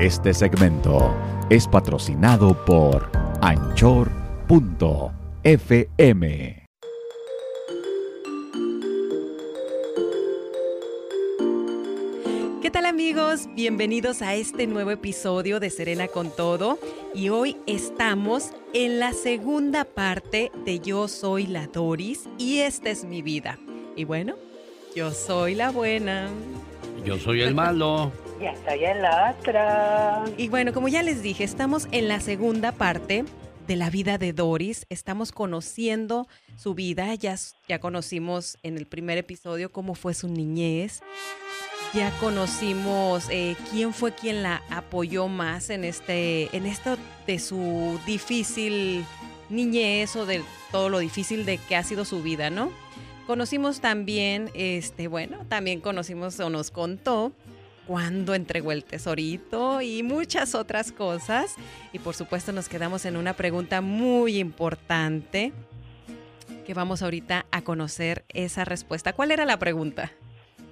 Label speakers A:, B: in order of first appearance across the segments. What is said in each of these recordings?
A: Este segmento es patrocinado por anchor.fm.
B: ¿Qué tal amigos? Bienvenidos a este nuevo episodio de Serena con Todo y hoy estamos en la segunda parte de Yo soy la Doris y esta es mi vida. Y bueno, yo soy la buena.
C: Yo soy el malo.
D: Ya estoy en la otra.
B: Y bueno, como ya les dije, estamos en la segunda parte de la vida de Doris. Estamos conociendo su vida. Ya, ya conocimos en el primer episodio cómo fue su niñez. Ya conocimos eh, quién fue quien la apoyó más en este, en esto de su difícil niñez o de todo lo difícil de que ha sido su vida, ¿no? Conocimos también, este, bueno, también conocimos o nos contó cuándo entregó el tesorito y muchas otras cosas. Y por supuesto nos quedamos en una pregunta muy importante que vamos ahorita a conocer esa respuesta. ¿Cuál era la pregunta?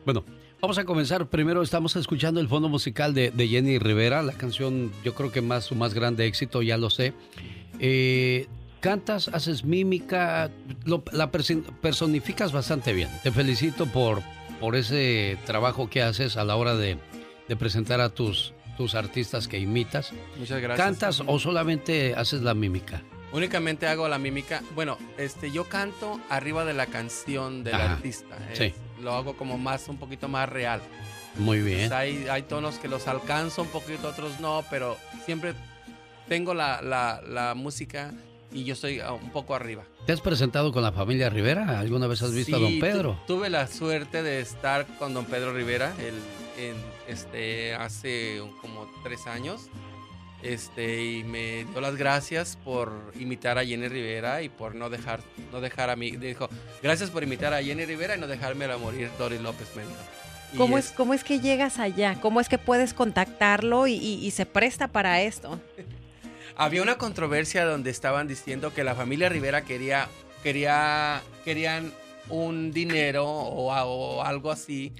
C: Bueno, vamos a comenzar. Primero estamos escuchando el fondo musical de, Jenny Rivera, la canción yo creo que más su más grande éxito, ya lo sé. Eh, cantas, haces mímica, la personificas bastante bien. Te felicito por, por ese trabajo que haces a la hora de, presentar a tus, tus artistas que imitas.
E: Muchas gracias.
C: ¿Cantas o solamente haces la mímica?
E: Únicamente hago la mímica. Bueno, este, yo canto arriba de la canción del artista.
C: sí.
E: Lo hago como más, un poquito más real.
C: Muy bien.
E: hay, hay tonos que los alcanzo un poquito, otros no, pero siempre tengo la, la, la música y yo estoy ah, un poco arriba.
C: ¿Te has presentado con la familia Rivera? ¿Alguna vez has visto a don Pedro?
E: tuve la suerte de estar con don Pedro Rivera el, en, este, hace como tres años. Este, y me dio las gracias por imitar a Jenny Rivera y por no dejar, no dejar a mí. Dijo, gracias por imitar a Jenny Rivera y no dejarme a morir Doris López Méndez.
B: ¿Cómo es, ¿Cómo es que llegas allá? ¿Cómo es que puedes contactarlo y, y se presta para esto?
E: Había una controversia donde estaban diciendo que la familia Rivera quería, quería, querían un dinero o, algo así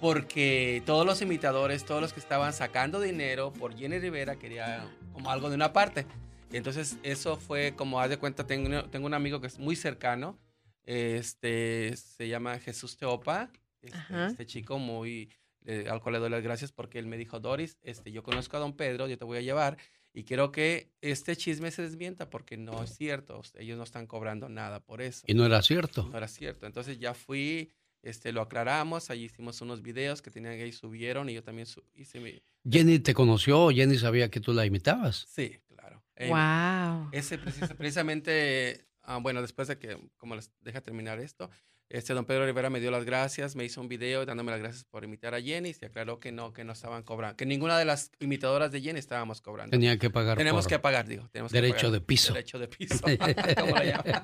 E: porque todos los imitadores, todos los que estaban sacando dinero por Jenny Rivera quería como algo de una parte. Y entonces eso fue como, haz de cuenta, tengo, tengo un amigo que es muy cercano, este, se llama Jesús Teopa, este, este chico muy, eh, al cual le doy las gracias porque él me dijo, Doris, este, yo conozco a don Pedro, yo te voy a llevar y quiero que este chisme se desmienta porque no es cierto. Ellos no están cobrando nada por eso.
C: Y no era cierto.
E: No era cierto. Entonces ya fui, este, lo aclaramos, allí hicimos unos videos que tenían que ir, subieron y yo también hice mi...
C: ¿Jenny te conoció? ¿Jenny sabía que tú la imitabas?
E: Sí, claro.
B: wow.
E: Ese precisamente, ah, bueno, después de que, como les deja terminar esto, este don Pedro Rivera me dio las gracias, me hizo un video dándome las gracias por imitar a Jenny. Se aclaró que no, que no estaban cobrando, que ninguna de las imitadoras de Jenny estábamos cobrando.
C: Tenía que pagar.
E: Tenemos que pagar, digo.
C: derecho de piso.
E: Derecho de piso.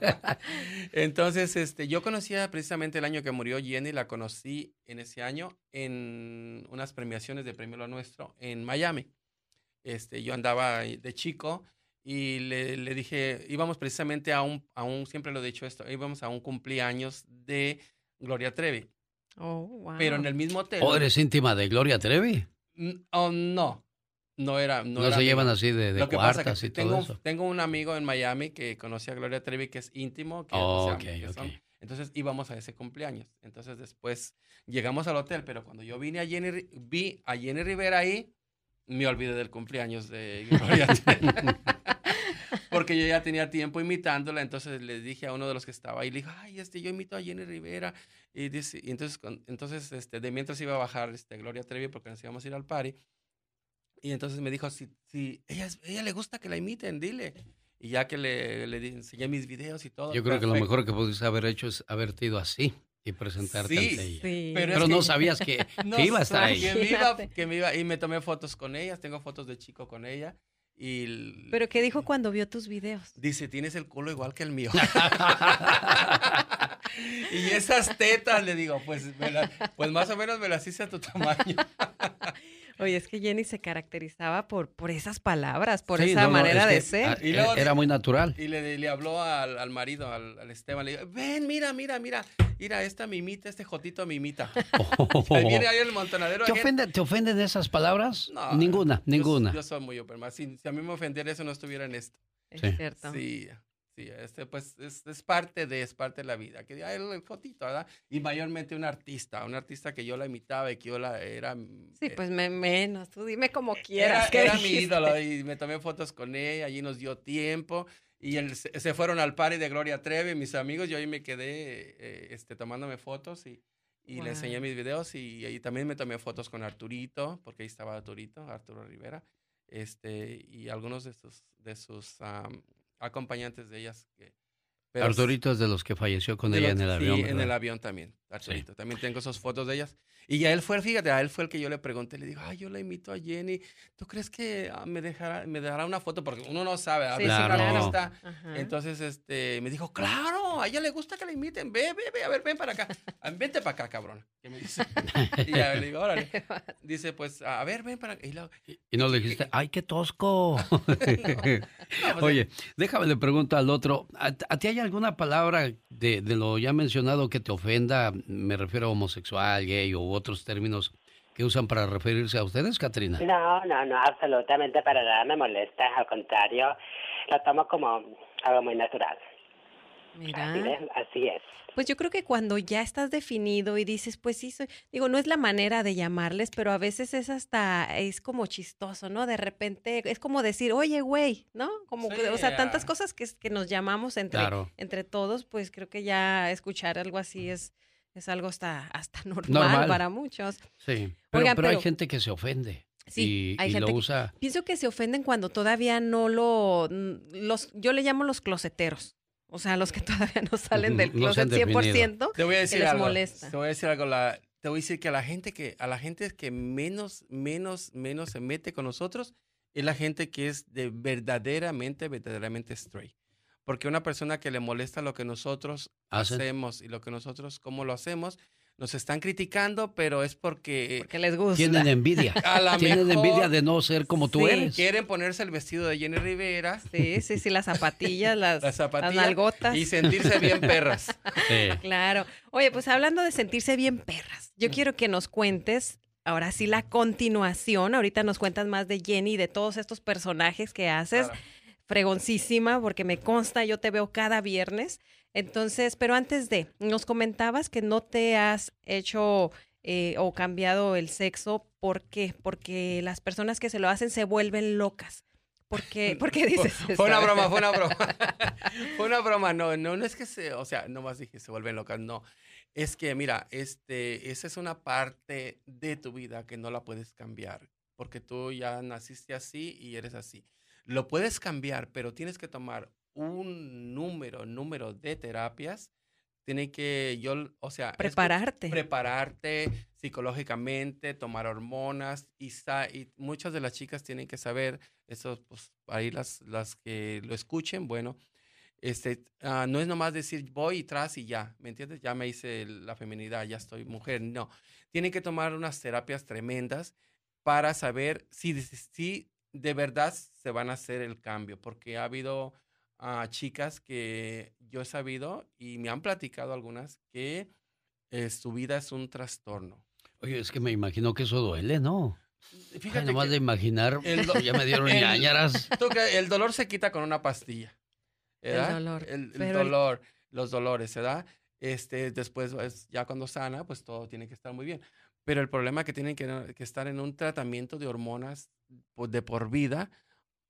E: Entonces, este, yo conocía precisamente el año que murió Jenny, la conocí en ese año en unas premiaciones de Premio Lo Nuestro en Miami. Este, yo andaba de chico y le, le, dije, íbamos precisamente a un, a un, siempre lo he dicho esto, íbamos a un cumpleaños de Gloria Trevi.
B: Oh, wow.
E: Pero en el mismo hotel.
C: ¿O eres íntima de Gloria Trevi?
E: Oh, no. No era. No,
C: no se llevan así de, de cuartas y
E: tengo,
C: todo eso.
E: Tengo un amigo en Miami que conoce a Gloria Trevi que es íntimo. Que,
C: oh,
E: entonces íbamos a ese cumpleaños. Entonces después llegamos al hotel, pero cuando yo vine a Jenny, vi a Jenny Rivera ahí, me olvidé del cumpleaños de Gloria Trevi. Porque yo ya tenía tiempo imitándola, entonces le dije a uno de los que estaba ahí, le dije, ay, este, yo imito a Jenny Rivera, y, dice, y entonces, entonces este, de mientras iba a bajar este, Gloria Trevi, porque nos íbamos a ir al party, y entonces me dijo, si, si ella, ella le gusta que la imiten, dile. Y ya que le, le enseñé mis videos y todo.
C: Yo creo que lo mejor que pudiste haber hecho es haberte ido así y presentarte ante ella.
B: Sí.
C: Pero, no sabías que, que, iba a estar ahí.
E: Que me iba, que me iba, y me tomé fotos con ella, tengo fotos de chico con ella. Y
B: ¿Pero qué dijo cuando vio tus videos?
E: Dice, tienes el culo igual que el mío. y esas tetas, le digo, pues, pues más o menos me las hice a tu tamaño.
B: Oye, es que Jenny se caracterizaba por, por esas palabras, por
C: Sí,
B: esa
C: no, no,
B: manera
C: es
B: de
C: que,
B: ser.
C: ah,
E: Y luego-
C: era muy natural.
E: Y le, le habló al, al marido, al, al Esteban, le dijo, ven, mira, mira, mira, mira, esta mimita, este jotito mimita. Ahí viene ahí el montonadero.
C: ¿Te, ofende- ¿Te ofenden esas palabras?
E: No,
C: ninguna,
E: yo-
C: ninguna.
E: Yo, soy muy open. Si, si a mí me ofendiera eso, no estuviera en esto.
B: Es
C: Sí.
B: cierto.
E: Sí, sí, este pues es, es parte de, es parte de la vida. Que diga, el, el jotito, ¿verdad? Y mayormente un artista, un artista que yo la imitaba y que yo la era...
B: Sí,
E: eh,
B: pues me, menos, tú dime como
E: Era,
B: quieras. ¿qué
E: era mi ídolo y me tomé fotos con ella, allí nos dio tiempo y el- se, fueron al party de Gloria Trevi, mis amigos, yo ahí me quedé eh, este, tomándome fotos y, y
B: Wow.
E: le enseñé mis videos y, ahí también me tomé fotos con Arturito, porque ahí estaba Arturito, Arturo Rivera, este, y algunos de sus, de sus am, acompañantes de ellas. Que, pero
C: Arturito es de los que falleció con ella
E: los-
C: en el avión.
E: Sí, en el avión también, Arturito. También tengo esas fotos de ellas. Y a él fue, fíjate, a él fue el que yo le pregunté, le digo, ay, yo la invito a Jenny, ¿tú crees que ah, me dejará, me dará una foto? Porque uno no sabe, a
B: Sí,
E: una. Entonces, este, me dijo, claro, a ella le gusta que la inviten, ve, ve, ve, a ver, ven para acá, vente para acá, cabrón. ¿Qué me dice? Y ya le digo, órale. Dice, pues, a ver, ven para acá. Y luego,
C: Y no le dijiste, ¡ay, qué tosco!
E: no, pues,
C: Oye, déjame le pregunto al otro, ¿a, a ti hay alguna palabra de, de lo ya mencionado que te ofenda? Me refiero a homosexual, gay u otros términos que usan para referirse a ustedes, Katrina.
D: No, no, no, absolutamente para nada me molesta. Al contrario, lo tomo como algo muy natural.
B: Mira.
D: Así es. Así es.
B: Pues yo creo que cuando ya estás definido y dices, pues sí, soy, digo, no es la manera de llamarles, pero a veces es hasta, es como chistoso, ¿no? De repente es como decir, oye, güey, ¿no? Como, que, o sea, tantas
E: ah.
B: cosas que, que nos llamamos entre,
C: Claro.
B: entre todos, pues creo que ya escuchar algo así es, es algo hasta, hasta normal,
C: Normal.
B: para muchos.
C: Sí, pero,
B: Oigan,
C: pero hay gente que se ofende
B: Sí,
C: y,
B: hay
C: y
B: gente
C: lo
B: que-
C: usa...
B: Pienso que se ofenden cuando todavía no lo, los, yo le llamo los closeteros. O sea, los que todavía no salen del closet
C: definido.
B: 100%.
E: Te voy a decir
B: les
E: algo.
B: molesta.
E: Te voy a decir algo. La, te voy a decir que a la gente que a la gente que menos menos menos se mete con nosotros es la gente que es de verdaderamente verdaderamente straight. Porque una persona que le molesta lo que nosotros
C: Hacen.
E: hacemos y lo que nosotros cómo lo hacemos nos están criticando, pero es porque
B: Porque les gusta.
C: Tienen envidia.
E: a la
C: Tienen
E: mejor
C: envidia de no ser como tú
B: Sí.
C: eres.
E: quieren ponerse el vestido de Jenny Rivera
B: Sí, sí, sí, las zapatillas, las,
E: Las zapatillas
B: las nalgotas.
E: y sentirse bien perras.
C: Sí.
B: Claro. Oye, pues hablando de sentirse bien perras, yo quiero que nos cuentes, ahora sí, la continuación. Ahorita nos cuentas más de Jenny y de todos estos personajes que haces.
E: Claro.
B: Fregoncísima, porque me consta, yo te veo cada viernes. Entonces, pero antes de, nos comentabas que no te has hecho eh, o cambiado el sexo. ¿Por qué? Porque las personas que se lo hacen se vuelven locas. ¿Por qué, ¿Por qué dices
E: Fue
B: esto?
E: una broma, fue una broma. fue una broma, no, no, no es que se, o sea, no más dije se vuelven locas, no. Es que, mira, este, esa es una parte de tu vida que no la puedes cambiar, porque tú ya naciste así y eres así. Lo puedes cambiar, pero tienes que tomar un número, número de terapias. Tiene que, yo, o sea, es
B: Prepararte.
E: prepararte psicológicamente, tomar hormonas y, y muchas de las chicas tienen que saber, eso pues ahí las, las que lo escuchen, bueno, este, ah, no es nomás decir voy y tras y ya, ¿me entiendes? Ya me hice la feminidad, ya estoy mujer, no. Tienen que tomar unas terapias tremendas para saber si, si de verdad se van a hacer el cambio, porque ha habido ah, chicas que yo he sabido y me han platicado algunas que eh, su vida es un trastorno.
C: Oye, es que me imagino que eso duele, ¿no? Ay,
E: Fíjate
C: nomás
E: que
C: de imaginar,
E: el
C: ya me dieron
E: el-
C: ñañaras.
E: tú que el dolor se quita con una pastilla.
B: El
E: ¿verdad?
B: dolor,
E: El, el
B: pero el-
E: dolor, los dolores, ¿verdad? Este, después, pues, ya cuando sana, pues todo tiene que estar muy bien. Pero el problema es que tienen que, que estar en un tratamiento de hormonas pues, de por vida.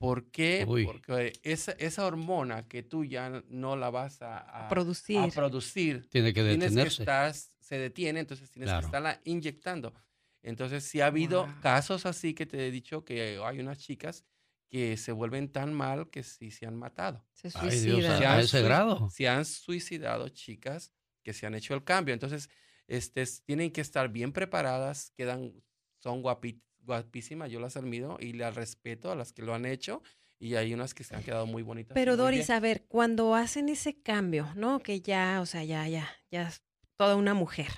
E: ¿Por qué?
C: Uy.
E: Porque esa, esa hormona que tú ya no la vas a, a-
B: producir.
E: a producir
C: Tiene que
E: tienes que
C: detenerse.
E: estar, se detiene, entonces tienes
C: Claro.
E: que estarla inyectando. Entonces, sí ha habido
B: Wow.
E: casos así que te he dicho que hay unas chicas que se vuelven tan mal que sí se han matado.
B: Se
C: Ay, Dios,
B: suicida.
E: Se
C: a
E: han
C: ese grado.
E: Se han suicidado chicas que se han hecho el cambio. Entonces, este, tienen que estar bien preparadas, quedan, son guapi- guapísimas, yo las admiro y las respeto a las que lo han hecho. Y hay unas que se han quedado muy bonitas.
B: Pero
E: muy
B: Doris,
E: bien.
B: a ver, cuando hacen ese cambio, ¿no? Que ya, o sea, ya, ya, ya es toda una mujer.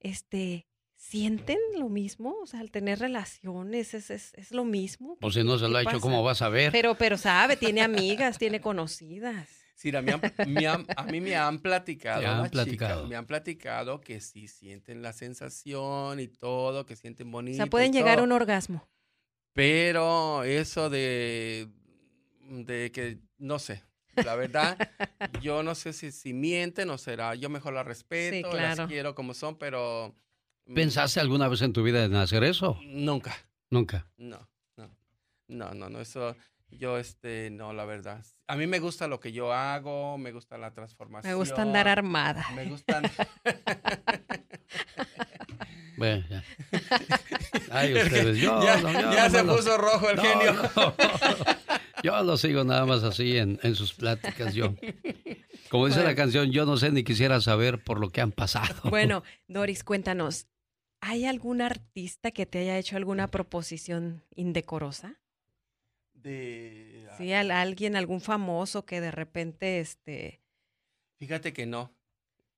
B: Este, ¿sienten lo mismo? O sea, al tener relaciones, ¿es, es, es lo mismo?
C: Pues si no se lo
B: ¿Qué
C: ha hecho? ¿cómo vas a ver?
B: Pero, pero sabe, tiene amigas, tiene conocidas.
E: Sí, a mí, han- me han- a mí me han platicado,
C: han
E: las chicas,
C: platicado.
E: me han platicado que sí sienten la sensación y todo, que sienten
B: O
E: bonito.
B: sea,
E: y
B: pueden llegar a
E: todo,
B: un orgasmo.
E: Pero eso de, de que, no sé, la verdad, yo no sé si, si mienten o será, yo mejor las respeto,
B: claro.
E: las quiero como son, pero... mm,
C: ¿Pensaste alguna vez en tu vida en hacer eso?
E: Nunca.
C: Nunca.
E: No, no, no, no, no, eso yo, este, no, la verdad. A mí me gusta lo que yo hago, me gusta la transformación.
B: Me gusta andar armada.
E: Me gustan.
C: Bueno, ya. Ay, ustedes, yo,
E: ya
C: no, yo
E: ya se puso rojo el
C: No,
E: genio.
C: no. Yo lo sigo nada más así en, en sus pláticas, yo. Como dice la canción, yo no sé ni quisiera saber por lo que han pasado.
B: Bueno, Doris, cuéntanos, ¿hay algún artista que te haya hecho alguna proposición indecorosa?
E: De,
B: Sí, al- alguien, algún famoso que de repente, este,
E: Fíjate que no.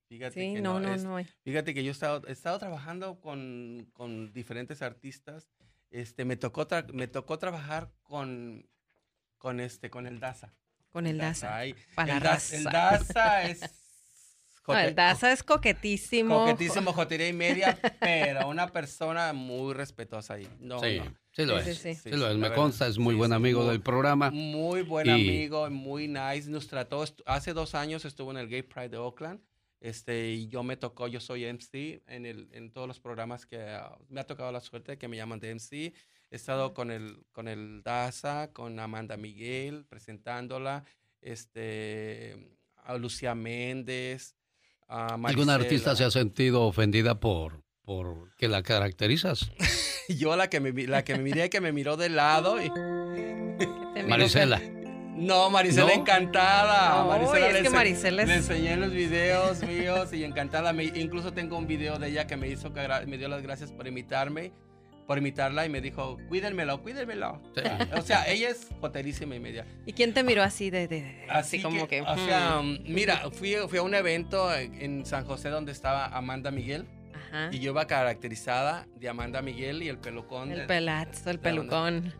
E: Fíjate
B: sí,
E: que
B: no, no,
E: es-
B: no. hay.
E: Fíjate que yo he estado, he estado trabajando con, con diferentes artistas. Este, me tocó, tra- me tocó trabajar con, con este, con el Daza.
B: Con el Daza.
E: Ay,
B: Para
E: el, Daza el. Daza es.
B: No, el Daza es coquetísimo.
E: Coquetísimo, jotería y media, pero una persona muy respetuosa ahí. No,
C: sí,
E: no.
C: sí lo
B: Sí,
C: es.
B: sí,
C: Sí,
B: sí.
C: lo es. Me
E: verdad.
C: consta, es muy
E: Sí,
C: buen amigo
E: muy-
C: del programa.
E: Muy buen
C: Y-
E: amigo, muy nice, nos trató. Hace dos años estuvo en el Gay Pride de Oakland. Este, y yo me tocó, yo soy MC en, el, en todos los programas que ah, me ha tocado la suerte de que me llaman de MC. He estado con el, con el Daza, con Amanda Miguel, presentándola, este, a Lucía Méndez. A
C: ¿Algún artista se ha sentido ofendida por, por que la caracterizas?
E: Yo la que me, vi- la que me miré, que me miró de lado. y-
C: Marisela.
E: No, Marisela
C: ¿No?
E: encantada. Marisela
B: es
E: le
B: que Marisela es-
E: Le enseñé los videos míos y encantada. Me- incluso tengo un video de ella que me hizo, me dio las gracias por imitarme, por imitarla y me dijo, cuídenmelo, cuídenmelo.
C: Sí.
E: O sea, ella es joterísima y media.
B: ¿Y quién te miró así de, de- de- así,
E: Así
B: como que,
E: O sea,
B: mm,
E: mira, fui, fui a un evento en San José donde estaba Amanda Miguel
B: ajá,
E: y yo iba caracterizada de Amanda Miguel y el pelucón.
B: el
E: de-
B: pelazo, el pelucón.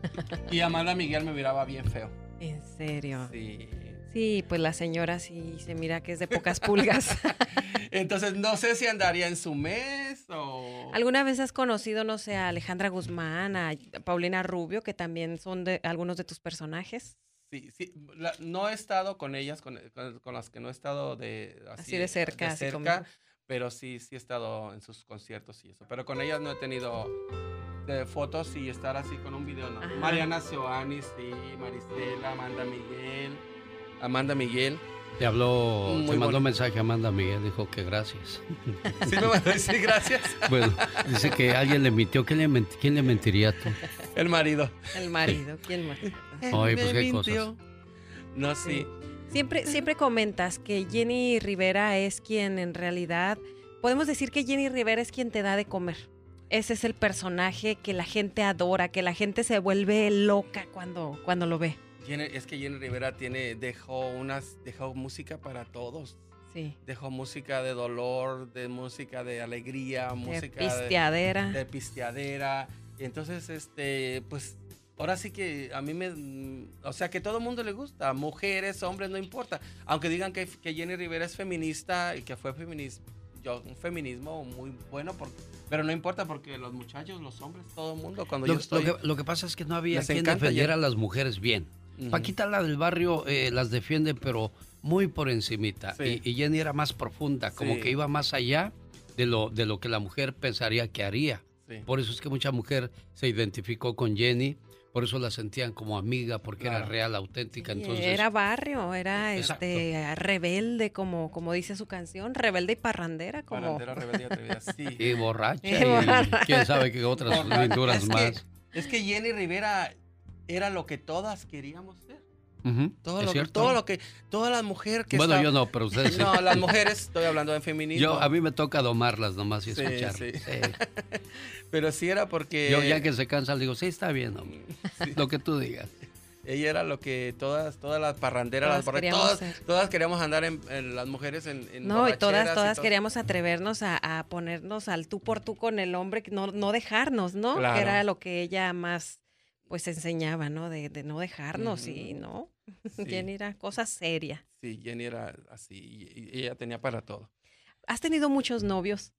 E: y Amanda Miguel me miraba bien feo.
B: En serio.
E: Sí.
B: Sí, pues la señora sí se mira que es de pocas pulgas.
E: Entonces, no sé si andaría en su mes o...
B: ¿Alguna vez has conocido, no sé, a Alejandra Guzmán, a Paulina Rubio, que también son de algunos de tus personajes?
E: Sí, sí. la- no he estado con ellas, con, con- con las que no he estado de...
B: Así de cerca, así como-
E: pero sí, sí he estado en sus conciertos y eso. Pero con ellas no he tenido de fotos y estar así con un video, no. Mariana Seoani, sí, Marisela, Amanda Miguel. Amanda Miguel.
C: Te habló,
E: Muy
C: te mandó
E: bonito.
C: un mensaje a Amanda Miguel, dijo que gracias.
E: Sí, me mandó a decir gracias.
C: Bueno, dice que alguien le mintió. ¿Quién le, ment- quién le mentiría tú?
E: El marido.
B: El marido, ¿quién más?
C: Ay, pues,
E: Me
C: qué cosas.
E: No, sí.
B: Siempre, siempre comentas que Jenny Rivera es quien en realidad, podemos decir que Jenny Rivera es quien te da de comer. Ese es el personaje que la gente adora, que la gente se vuelve loca cuando, cuando lo ve.
E: Jenny- es que Jenny Rivera tiene, dejó unas, dejó música para todos.
B: Sí.
E: Dejó música de dolor, de música de alegría,
B: De
E: música de,
B: pisteadera.
E: de pisteadera. Y entonces, este, pues, ahora sí que a mí me, o sea, que todo el mundo le gusta, mujeres, hombres, no importa. Aunque digan que, que Jenny Rivera es feminista y que fue feminismo, yo, un feminismo muy bueno, por- pero no importa porque los muchachos, los hombres, todo el mundo, cuando
C: Lo,
E: yo estoy...
C: lo que, lo que pasa es que no había quien defendiera
E: ya.
C: a las mujeres bien. Paquita, la del barrio, eh, las defiende, pero muy por encimita.
E: Sí.
C: Y, y Jenny era más profunda, como
E: Sí.
C: que iba más allá de lo, de lo que la mujer pensaría que haría.
E: Sí.
C: Por eso es que mucha mujer se identificó con Jenny, por eso la sentían como amiga, porque era real, auténtica.
B: Sí,
C: Entonces,
B: era barrio, era
C: Exacto.
B: este rebelde, como, como dice su canción, rebelde y parrandera, como
E: Parrandera, rebelde y atrevida, sí.
C: y borracha,
B: Y
C: quién sabe qué otras
E: que-
C: más.
E: Es que Jenny Rivera era lo que todas queríamos ser.
C: Ujú,
E: Todo,
C: ¿es
E: lo,
C: cierto?
E: todo lo que, toda la mujer que
C: Bueno,
E: está-
C: yo no, pero ustedes sí.
E: No, las mujeres, estoy hablando de feminismo.
C: Yo, a mí me toca domarlas nomás y
E: Sí,
C: escuchar.
E: sí.
C: Sí.
E: Pero sí era porque...
C: Yo ya que se cansa, le digo, sí, está bien, hombre.
E: Sí.
C: lo que tú digas.
E: Ella era lo que todas, todas las parranderas,
B: Todas
E: las borrachas,
B: queríamos
E: todas, todas queríamos andar en, en las mujeres en, en
B: No, y todas, todas
E: todo.
B: queríamos atrevernos a, a ponernos al tú por tú con el hombre, que no, no dejarnos, ¿no?
E: Claro.
B: Que era lo que ella más, pues, enseñaba, ¿no? De, de no dejarnos y. ¿no?
E: Sí.
B: Jenny era cosa seria.
E: Sí, Jenny era así y, y ella tenía para todo.
B: ¿Has tenido muchos novios?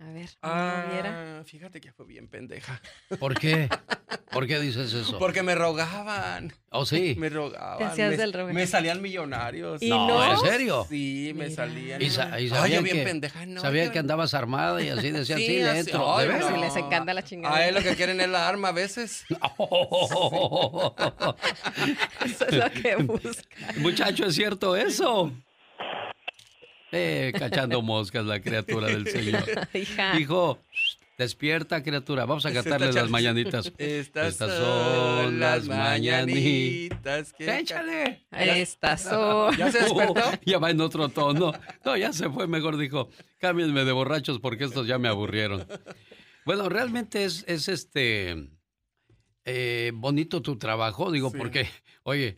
B: A ver, ¿no viera?
E: Ah, fíjate que fue bien pendeja.
C: ¿Por qué? ¿Por qué dices eso?
E: Porque me rogaban.
C: ¿Oh, sí?
E: Me rogaban.
B: Te hacías
E: me,
B: del rogar.
E: me salían millonarios.
B: ¿Y
C: no,
B: no?
C: ¿en serio?
E: Sí, me
B: Mira.
E: salían.
C: Y, sa- y
E: Ay,
C: sabía
E: yo bien
C: que,
E: pendeja, no.
C: sabía
E: yo-
C: que andabas armada y así decían, sí,
E: Sí,
C: le
E: así-
C: entro.
E: ay,
C: ¿De
B: no. Sí, les encanta la chingada.
E: A él lo que quieren es la arma a veces.
B: Eso es lo que busca.
C: Muchacho, ¿es cierto eso? Eh, cachando moscas la criatura del Señor.
B: Hija.
C: Hijo, despierta criatura. Vamos a cantarle las mañanitas.
E: Estas,
C: Estas
E: son las mañanitas. que-
C: ¡Échale!
B: Estas son.
E: ¿Ya se despertó?
C: ya va en otro tono. No, ya se fue. Mejor dijo, cámbienme de borrachos porque estos ya me aburrieron. Bueno, realmente es, es este eh, bonito tu trabajo, digo,
E: Sí.
C: porque, oye,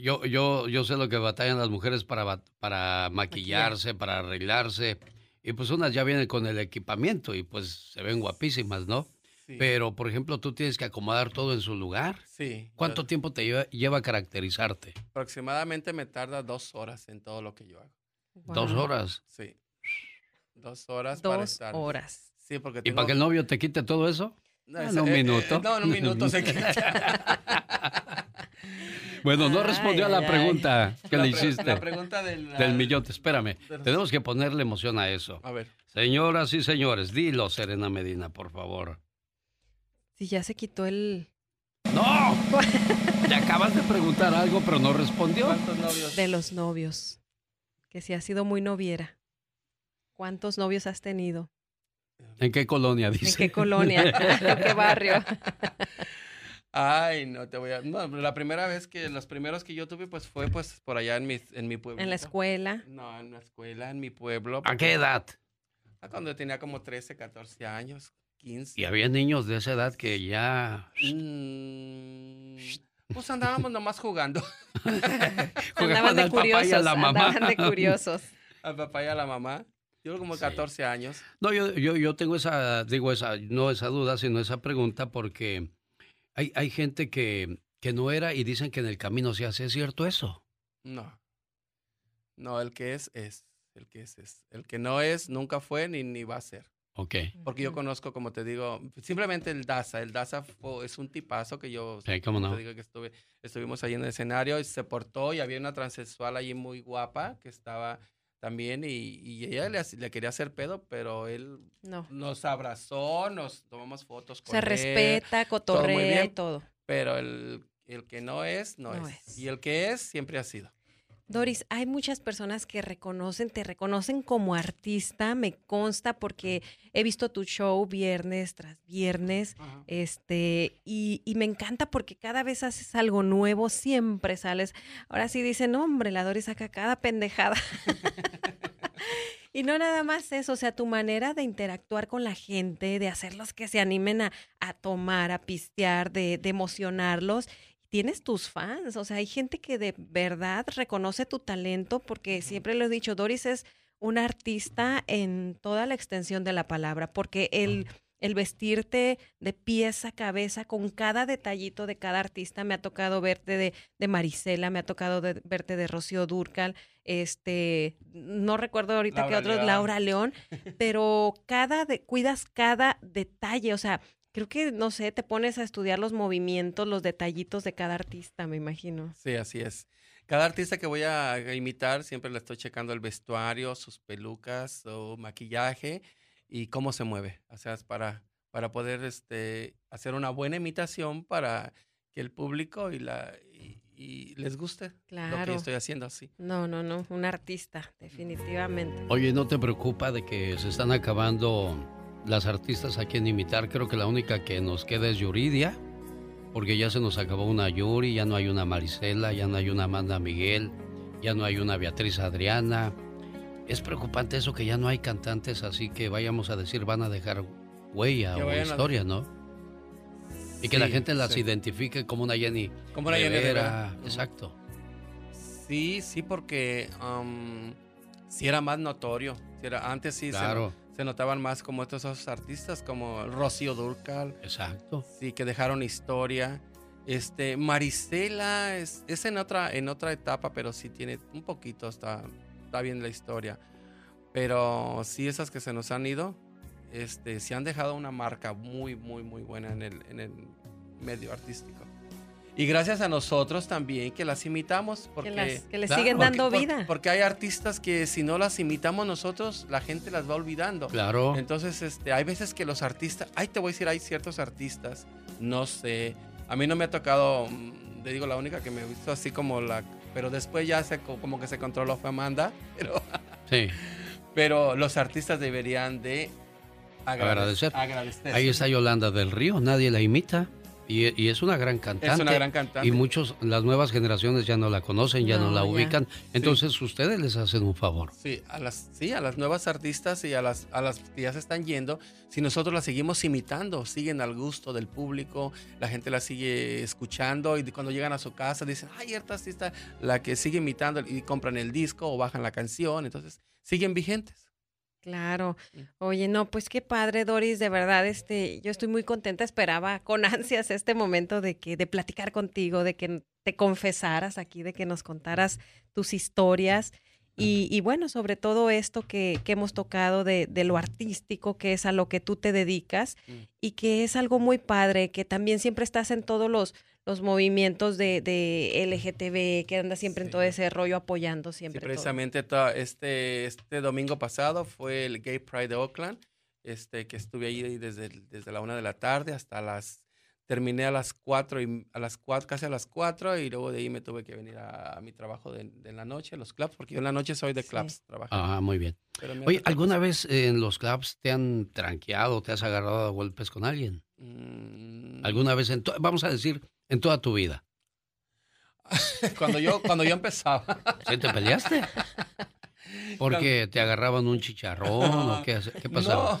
C: yo, yo, yo sé lo que batallan las mujeres para, para maquillarse, para arreglarse. Y pues unas ya vienen con el equipamiento y pues se ven guapísimas, ¿no?
E: Sí.
C: Pero, por ejemplo, tú tienes que acomodar todo en su lugar.
E: Sí.
C: ¿Cuánto
E: yo-
C: tiempo te lleva, lleva a caracterizarte?
E: Aproximadamente me tarda dos horas en todo lo que yo hago.
C: Dos horas.
E: Sí. Dos horas para
B: Dos
E: estar.
B: horas.
E: Sí, porque
C: ¿Y para que el novio te quite todo eso?
E: No,
C: Ah, en un
E: eh, eh,
C: minuto.
E: no, en un minuto se
C: Bueno, no
B: Ay,
C: respondió a la
B: ay, ay.
C: pregunta que
E: La
C: le
E: pre-
C: hiciste
E: La pregunta del...
C: del millote. Espérame, tenemos que ponerle emoción a eso.
E: A ver.
C: Señoras y señores, dilo, Serena Medina, por favor.
B: Si ya se quitó el
C: ¡No! Le acabas de preguntar algo, pero no respondió.
E: ¿Cuántos novios?
B: de los novios. Que si ha sido muy noviera. ¿Cuántos novios has tenido?
C: ¿En qué colonia
B: ¿En
C: dice?
B: qué colonia? ¿En qué barrio?
E: Ay, no te voy a... No, la primera vez que... Los primeros que yo tuve, pues, fue, pues, por allá en mi, en mi pueblo.
B: En la escuela.
E: No, en la escuela, en mi pueblo.
C: ¿A qué edad?
E: Ah, Cuando tenía como 13, 14 años, 15.
C: Y había niños de esa edad que ya
E: Mm, pues andábamos nomás jugando.
B: Andaban de
C: al papá y a
B: curiosos.
C: la mamá.
B: Andaban de curiosos.
E: Al papá y a la mamá. Yo como
C: Sí.
E: 14 años.
C: No, yo, yo, yo tengo esa, digo, esa, no esa duda, sino esa pregunta porque hay, hay gente que, que no era y dicen que en el camino se hace. ¿Es cierto eso?
E: No. No, el que es, es. El que es, es. El que no es, nunca fue ni, ni va a ser.
C: Ok.
E: Porque yo conozco, como te digo, simplemente el Daza. El Daza fue- es un tipazo que yo
C: Sí, cómo no.
E: te digo que estuve, estuvimos ahí en el escenario y se portó y había una transexual allí muy guapa que estaba también y, y ella le, quería hacer pedo, pero él
B: No.
E: nos abrazó, nos tomamos fotos con
B: Se
E: él,
B: respeta,
E: muy
B: cotorrea y
E: bien.
B: todo.
E: pero el, el que no es, no,
B: No
E: es.
B: es.
E: Y el que es, siempre ha sido.
B: Doris, hay muchas personas que reconocen, te reconocen como artista, me consta porque he visto tu show viernes tras viernes, este, y, y me encanta porque cada vez haces algo nuevo, siempre sales. Ahora sí dicen, hombre, la Doris saca cada pendejada. y no nada más eso, o sea, tu manera de interactuar con la gente, de hacerlos que se animen a, a tomar, a pistear, de, de emocionarlos tienes tus fans, o sea, hay gente que de verdad reconoce tu talento porque siempre lo he dicho, Doris es un artista en toda la extensión de la palabra, porque el, el vestirte de pies a cabeza con cada detallito de cada artista, me ha tocado verte de, de Marisela, me ha tocado de- verte de Rocío Durcal, este, no recuerdo ahorita
E: Laura
B: que otros,
E: León.
B: Laura León, pero cada, de, cuidas cada detalle, o sea, Creo que, no sé, te pones a estudiar los movimientos, los detallitos de cada artista, me imagino.
E: Sí, así es. Cada artista que voy a imitar, siempre le estoy checando el vestuario, sus pelucas, su maquillaje y cómo se mueve. O sea, es para, para poder este, hacer una buena imitación para que el público y, la, y, y les guste lo que estoy haciendo así.
B: No, no, no, un artista, definitivamente.
C: Oye, ¿no te preocupa de que se están acabando las artistas a quien imitar? Creo que la única que nos queda es Yuridia, porque ya se nos acabó una Yuri, ya no hay una Marisela, ya no hay una Amanda Miguel, ya no hay una Beatriz Adriana. Es preocupante eso que ya no hay cantantes así que vayamos a decir van a dejar huella
E: Que
C: o
E: a-
C: historia, ¿no? Y que la gente las
E: sí.
C: identifique como una Jenny.
E: Como una Jenny. Ujú.
C: Exacto.
E: Sí, sí, porque um, sí era más notorio. Sí era- antes sí
C: Claro.
E: Se, notaban más como estos otros artistas, como Rocío Durcal,
C: Exacto.
E: sí, que dejaron historia. Este, Marisela es, es en otra, en otra etapa, pero sí tiene un poquito, está, está bien la historia. Pero sí, esas que se nos han ido, este, sí han dejado una marca muy, muy, muy buena en el, en el medio artístico. Y gracias a nosotros también que las imitamos, porque
B: que, las- que le
C: Claro,
B: siguen
C: porque-
B: dando vida.
E: porque hay artistas que si no las imitamos nosotros, la gente las va olvidando.
C: Claro.
E: Entonces, este, hay veces que los artistas, ay, te voy a decir, hay ciertos artistas, no sé, a mí no me ha tocado, mm, te digo, la única que me he visto así como la, pero después ya se, co- como que se controló fue Amanda, pero,
C: Sí.
E: pero los artistas deberían de
C: Agradecer.
E: agradecer.
C: Ahí está Yolanda del Río, nadie la imita. Y, y es una gran cantante.
E: Es una gran cantante.
C: Y muchos, las nuevas generaciones ya no la conocen, ya no,
B: No,
C: la
B: ya.
C: ubican. Entonces ustedes les hacen un favor.
E: Sí, a las, sí, a las nuevas artistas y a las, a las que ya se están yendo, si nosotros las seguimos imitando, siguen al gusto del público, la gente la sigue escuchando y cuando llegan a su casa dicen, ay, esta artista, la que sigue imitando y compran el disco o bajan la canción, entonces siguen vigentes.
B: Claro. Oye, no, pues qué padre, Doris, de verdad, este, yo estoy muy contenta, esperaba con ansias este momento de que, de platicar contigo, de que te confesaras aquí, de que nos contaras tus historias. Y, y bueno, sobre todo esto que, que hemos tocado de, de lo artístico, que es a lo que tú te dedicas,
E: Mm.
B: y que es algo muy padre, que también siempre estás en todos los, los movimientos de, de LGTB, que andas siempre en todo ese rollo apoyando siempre.
E: precisamente este, este domingo pasado fue el Gay Pride de Oakland, este, que estuve ahí desde, desde la una de la tarde hasta las terminé a las cuatro y a las cuatro, casi a las cuatro y luego de ahí me tuve que venir a, a mi trabajo de, de la noche, los clubs, porque yo en la noche soy de
B: Sí.
E: clubs, trabajo.
C: Ah, muy bien. Oye, ¿alguna vez en los clubs te han tranqueado, te has agarrado a golpes con alguien?
E: Mm,
C: ¿Alguna vez, en vamos a decir, en toda tu vida?
E: cuando yo cuando yo empezaba,
C: ¿Sí te peleaste? ¿Porque te agarraban un chicharrón o qué, hace- qué pasaba?
E: No,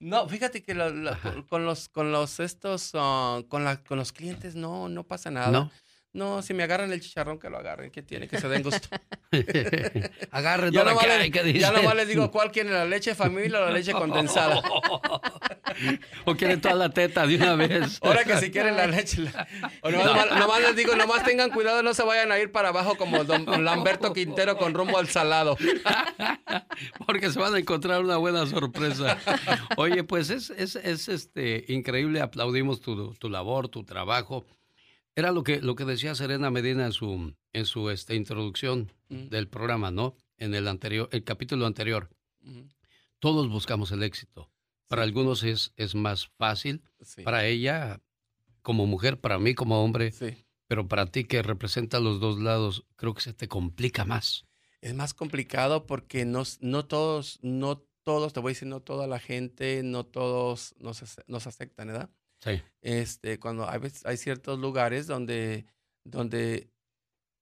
E: no, fíjate que lo- lo- con los con los estos ah, con la, con los clientes no no pasa nada.
C: ¿No?
E: No, si me agarran el chicharrón, que lo agarren, que tiene, que se den gusto.
C: Agarre
E: ya,
C: toda
E: nomás
C: que
E: les,
C: hay, ¿qué
E: ya nomás les digo cuál quieren, la leche familia o la leche condensada.
C: o quieren toda la teta de una vez.
E: Ahora que si quieren la leche. la- o nomás, nomás- nomás les digo, nomás tengan cuidado, no se vayan a ir para abajo como don Lamberto Quintero con rumbo al salado.
C: Porque se van a encontrar una buena sorpresa. Oye, pues es, es, es, este increíble, aplaudimos tu, tu labor, tu trabajo. Era lo que, lo que decía Serena Medina en su, en su este, introducción del programa, ¿no? En el anterior, el capítulo anterior. Todos buscamos el éxito. Para algunos es, es más fácil,
E: Sí,
C: para ella como mujer, para mí como hombre,
E: sí.
C: pero para ti que representa los dos lados, creo que se te complica más.
E: Es más complicado porque no, no todos, no todos, te voy a decir, no toda la gente, no todos nos, nos aceptan, ¿verdad? Este, cuando hay, hay ciertos lugares donde, donde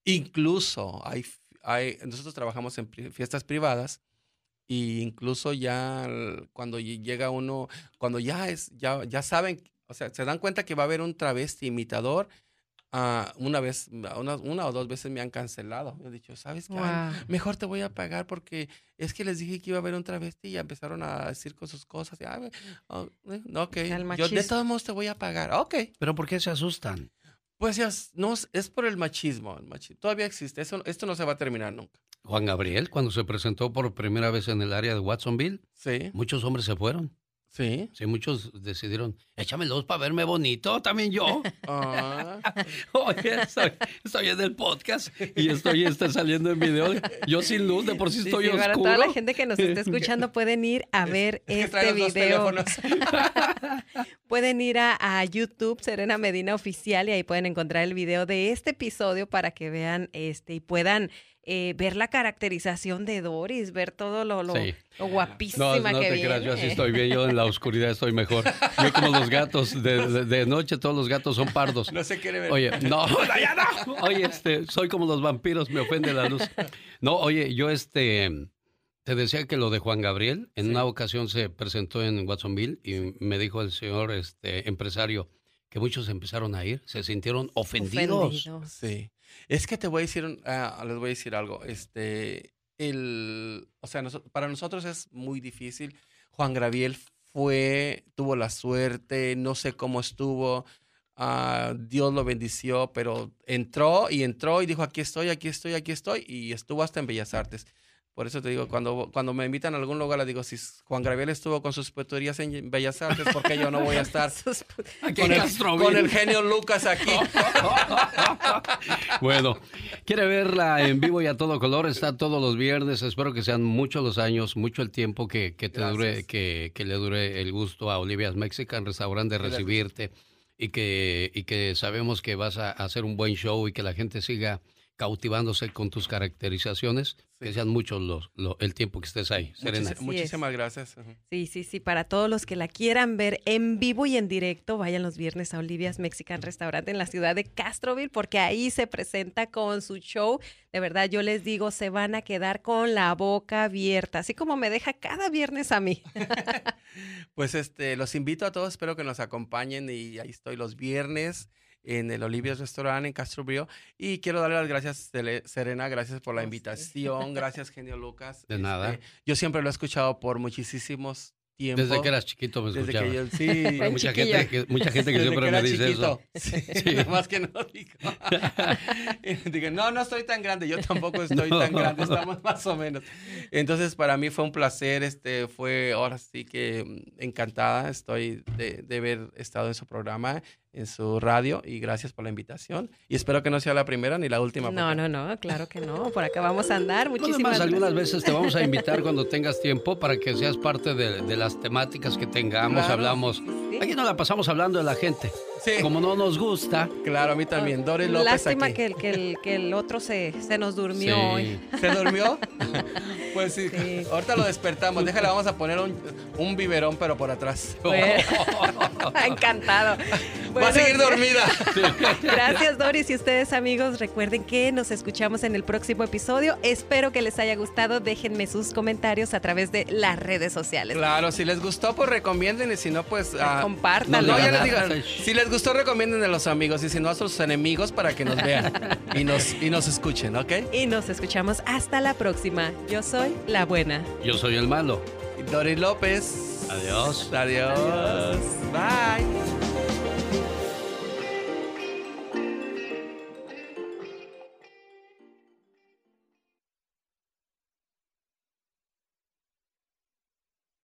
E: incluso hay, hay, nosotros trabajamos en fiestas privadas y incluso ya cuando lle- llega uno, cuando ya es, ya, ya saben, o sea, se dan cuenta que va a haber un travesti imitador, ah, una vez, una, una o dos veces me han cancelado. Me han dicho, ¿sabes qué? Ay, mejor te voy a pagar porque es que les dije que iba a haber un travesti y ya empezaron a decir con sus cosas. Y, "Ay, oh, eh, ok, yo de todos modos te voy a pagar. Ok,
C: Pero ¿por qué se asustan?
E: pues ya, es- no, es- es por el machismo. El machismo. Todavía existe, Eso, esto no se va a terminar nunca.
C: Juan Gabriel, cuando se presentó por primera vez en el área de Watsonville,
E: Sí,
C: muchos hombres se fueron.
E: Sí.
C: Sí, muchos decidieron, échame luz para verme bonito, también yo.
E: Ah,
C: Oye, estoy, estoy en el podcast y estoy este, saliendo en video. Yo sin luz, de por sí
B: Sí,
C: estoy
B: sí, para
C: oscuro.
B: toda la gente que nos está escuchando pueden ir a ver
E: es
B: este
E: los dos
B: video.
E: teléfonos.
B: Pueden ir a, a YouTube Serena Medina Oficial y ahí pueden encontrar el video de este episodio para que vean este y puedan eh, ver la caracterización de Doris, ver todo lo, lo,
C: Sí.
B: lo
C: No,
B: guapísima
C: no
B: que
C: te
B: viene.
C: creas, yo así estoy bien, yo en la oscuridad estoy mejor. Yo como los gatos, de, de- de noche todos los gatos son pardos.
E: No se quiere ver.
C: Oye, no, no, ya no. Oye, este, soy como los vampiros, me ofende la luz. No, oye, yo este, te decía que lo de Juan Gabriel, en
E: Sí.
C: una ocasión se presentó en Watsonville y me dijo el señor este, empresario, que muchos empezaron a ir, se sintieron ofendidos.
E: Sí. Es que te voy a decir, ah, les voy a decir algo. Este, el, o sea, para nosotros es muy difícil. Juan Graviel fue, tuvo la suerte, no sé cómo estuvo. Uh, Dios lo bendició, pero entró y entró y dijo, aquí estoy, aquí estoy, aquí estoy, y estuvo hasta en Bellas Artes. Por eso te digo, cuando, cuando me invitan a algún lugar, le digo, si Juan Graviel estuvo con sus peturías en Bellas Artes, ¿por qué yo no voy a estar con, el, con, el, genio Lucas aquí?
C: bueno, quiere verla en vivo y a todo color, está todos los viernes, espero que sean muchos los años, mucho el tiempo que, que te dure, que, que, le dure el gusto a Olivia's Mexican Restaurant de recibirte y que, y que sabemos que vas a hacer un buen show y que la gente siga cautivándose con tus caracterizaciones, que sean muchos los, el tiempo que estés ahí.
E: Serena. muchísimas gracias.
B: Sí, sí, sí. Para todos los que la quieran ver en vivo y en directo, vayan los viernes a Olivia's Mexican Restaurant en la ciudad de Castroville, porque ahí se presenta con su show. De verdad, yo les digo, se van a quedar con la boca abierta, así como me deja cada viernes a mí.
E: pues este, los invito a todos, espero que nos acompañen y ahí estoy los viernes en el Olivia's Restaurant en Castro Brio. Y quiero darle las gracias, Serena, gracias por la invitación, gracias, Genio Lucas.
C: De nada.
E: Este, yo siempre lo he escuchado por muchísimos tiempo.
C: Desde que eras chiquito me
E: Desde que yo, sí.
C: mucha, gente que, mucha gente que siempre me dice eso.
E: Sí, Más que no digo. digo. no, no estoy tan grande. Yo tampoco estoy tan grande. Estamos más o menos. Entonces, para mí fue un placer. Este, fue ahora sí que mm, encantada. Estoy de, de haber estado en su programa en su radio y gracias por la invitación. Y espero que no sea la primera ni la última.
B: No, no, no, claro que no. Por acá vamos a andar. Muchísimas
C: algunas veces te vamos a invitar cuando tengas tiempo para que seas parte de, las temáticas que tengamos. Hablamos. Aquí no la pasamos hablando de la gente. Sí. Como no nos gusta.
E: Claro, a mí también. Doris López.
B: Lástima Que, el, que, el, que el otro se, se nos durmió hoy.
E: ¿Se durmió? pues sí. Ahorita lo despertamos. Déjale, vamos a poner un, un biberón, pero por atrás.
B: Encantado.
E: Va a seguir dormida.
B: Gracias, Doris. Y ustedes, amigos, recuerden que nos escuchamos en el próximo episodio. Espero que les haya gustado. Déjenme sus comentarios a través de las redes sociales.
E: Claro, si les gustó, pues recomienden. Y si no, pues.
B: Uh, Compártanlo.
E: No, ya les digo. Si les gustó, recomienden a los amigos. Y si no, a sus enemigos para que nos vean y nos, y nos escuchen, ¿ok?
B: Y nos escuchamos hasta la próxima. Yo soy la buena.
C: Yo soy el malo.
E: Doris López.
C: Adiós.
E: Adiós. Bye.